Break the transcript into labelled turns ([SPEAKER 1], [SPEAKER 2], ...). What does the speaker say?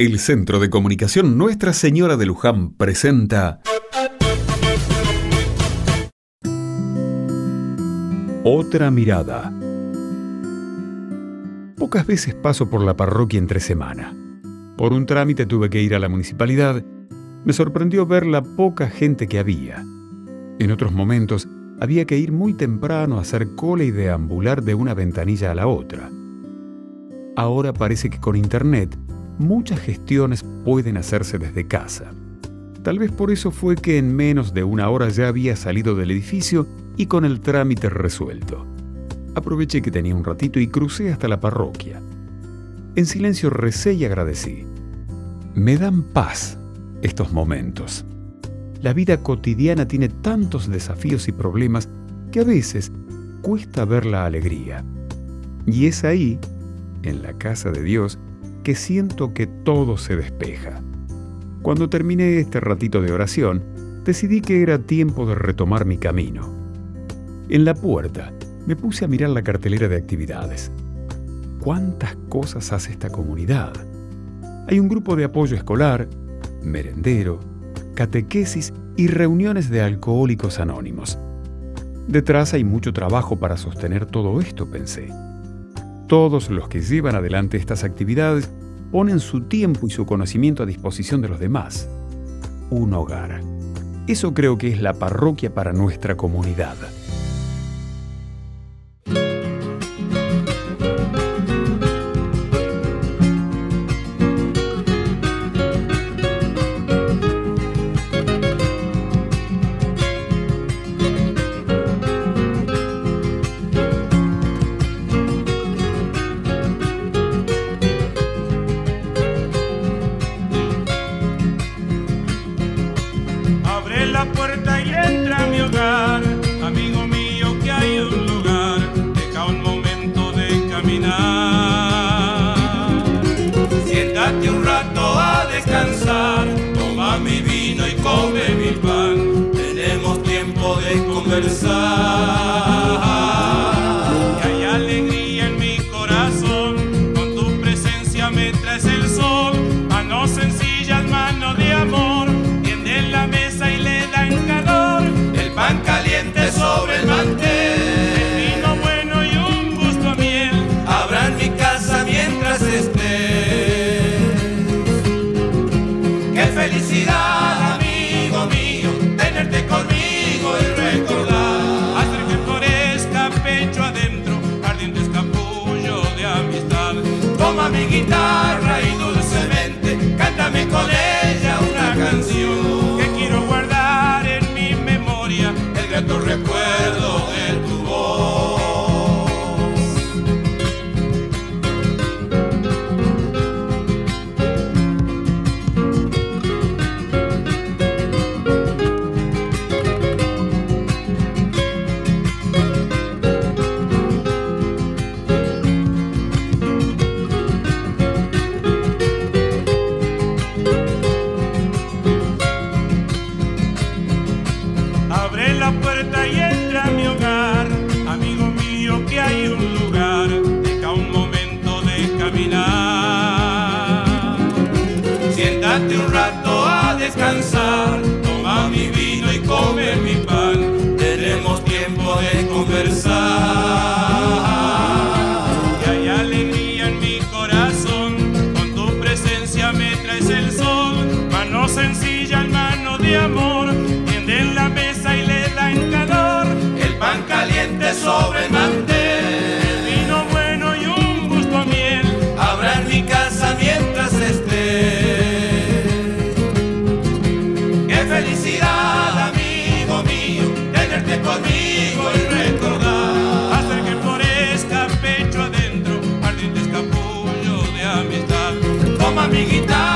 [SPEAKER 1] El Centro de Comunicación Nuestra Señora de Luján presenta Otra mirada. Pocas veces paso por la parroquia entre semana. Por un trámite tuve que ir a la municipalidad. Me sorprendió ver la poca gente que había. En otros momentos había que ir muy temprano a hacer cola y deambular de una ventanilla a la otra. Ahora parece que con internet muchas gestiones pueden hacerse desde casa. Tal vez por eso fue que en menos de una hora ya había salido del edificio y con el trámite resuelto. Aproveché que tenía un ratito y crucé hasta la parroquia. En silencio recé y agradecí. Me dan paz estos momentos. La vida cotidiana tiene tantos desafíos y problemas que a veces cuesta ver la alegría. Y es ahí, en la casa de Dios, que siento que todo se despeja. Cuando terminé este ratito de oración, decidí que era tiempo de retomar mi camino. En la puerta me puse a mirar la cartelera de actividades. ¿Cuántas cosas hace esta comunidad? Hay un grupo de apoyo escolar, merendero, catequesis y reuniones de alcohólicos anónimos. Detrás hay mucho trabajo para sostener todo esto, pensé. Todos los que llevan adelante estas actividades ponen su tiempo y su conocimiento a disposición de los demás. Un hogar. Eso creo que es la parroquia para nuestra comunidad.
[SPEAKER 2] Conversar. Y hay alegría en mi corazón, con tu presencia me traes el sol, manos sencillas, manos de amor. Tienden la mesa y le dan calor, el pan caliente sobre el mantel. El vino bueno y un gusto a miel, habrá mi casa mientras estés. Qué felicidad, Toma caminar. Siéntate un rato a descansar, toma mi vino y come mi pan, tenemos tiempo de conversar. Y hay alegría en mi corazón, con tu presencia me traes el sol, mano sencilla, Toma mi guitarra